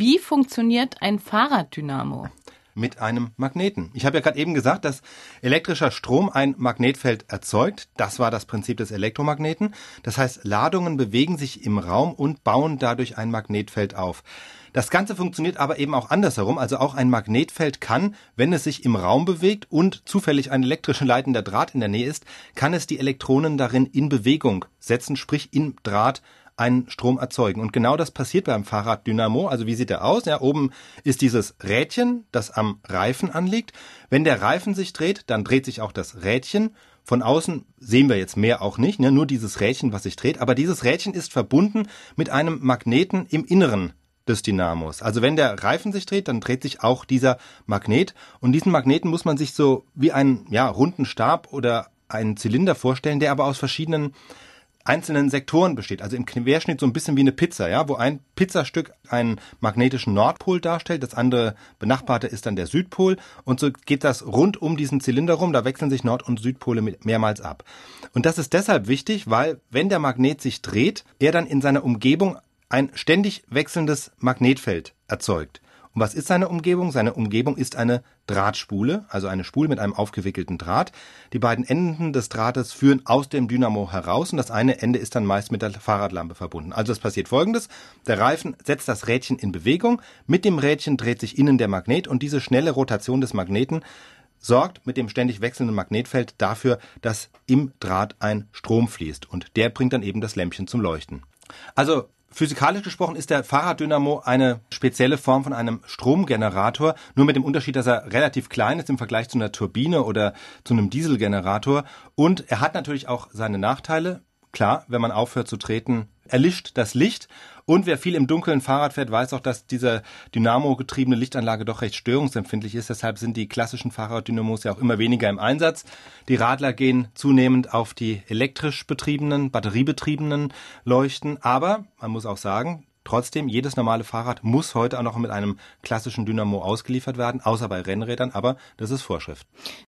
Wie funktioniert ein Fahrraddynamo? mit einem Magneten. Ich habe ja gerade eben gesagt, dass elektrischer Strom ein Magnetfeld erzeugt. Das war das Prinzip des Elektromagneten. Das heißt, Ladungen bewegen sich im Raum und bauen dadurch ein Magnetfeld auf. Das Ganze funktioniert aber eben auch andersherum. Also auch ein Magnetfeld kann, wenn es sich im Raum bewegt und zufällig ein elektrisch leitender Draht in der Nähe ist, kann es die Elektronen darin in Bewegung setzen, sprich im Draht einen Strom erzeugen. Und genau das passiert beim Fahrraddynamo. Also wie sieht er aus? Ja, oben ist dieses Rädchen, das am Reifen anliegt. Wenn der Reifen sich dreht, dann dreht sich auch das Rädchen. Von außen sehen wir jetzt mehr auch nicht, ne? nur dieses Rädchen, was sich dreht. Aber dieses Rädchen ist verbunden mit einem Magneten im Inneren des Dynamos. Also wenn der Reifen sich dreht, dann dreht sich auch dieser Magnet. Und diesen Magneten muss man sich so wie einen ja, runden Stab oder einen Zylinder vorstellen, der aber aus verschiedenen einzelnen Sektoren besteht, also im Querschnitt so ein bisschen wie eine Pizza, ja, wo ein Pizzastück einen magnetischen Nordpol darstellt, das andere benachbarte ist dann der Südpol und so geht das rund um diesen Zylinder rum, da wechseln sich Nord- und Südpole mehrmals ab. Und das ist deshalb wichtig, weil wenn der Magnet sich dreht, er dann in seiner Umgebung ein ständig wechselndes Magnetfeld erzeugt. Und was ist seine Umgebung? Seine Umgebung ist eine Drahtspule, also eine Spule mit einem aufgewickelten Draht. Die beiden Enden des Drahtes führen aus dem Dynamo heraus und das eine Ende ist dann meist mit der Fahrradlampe verbunden. Also es passiert folgendes. Der Reifen setzt das Rädchen in Bewegung. Mit dem Rädchen dreht sich innen der Magnet und diese schnelle Rotation des Magneten sorgt mit dem ständig wechselnden Magnetfeld dafür, dass im Draht ein Strom fließt und der bringt dann eben das Lämpchen zum Leuchten. Also Physikalisch gesprochen ist der Fahrraddynamo eine spezielle Form von einem Stromgenerator, nur mit dem Unterschied, dass er relativ klein ist im Vergleich zu einer Turbine oder zu einem Dieselgenerator. Und er hat natürlich auch seine Nachteile. Klar, wenn man aufhört zu treten, erlischt das Licht. Und wer viel im Dunkeln Fahrrad fährt, weiß auch, dass diese Dynamo-getriebene Lichtanlage doch recht störungsempfindlich ist. Deshalb sind die klassischen Fahrraddynamos ja auch immer weniger im Einsatz. Die Radler gehen zunehmend auf die elektrisch betriebenen, batteriebetriebenen Leuchten. Aber man muss auch sagen, Trotzdem, jedes normale Fahrrad muss heute auch noch mit einem klassischen Dynamo ausgeliefert werden, außer bei Rennrädern, aber das ist Vorschrift.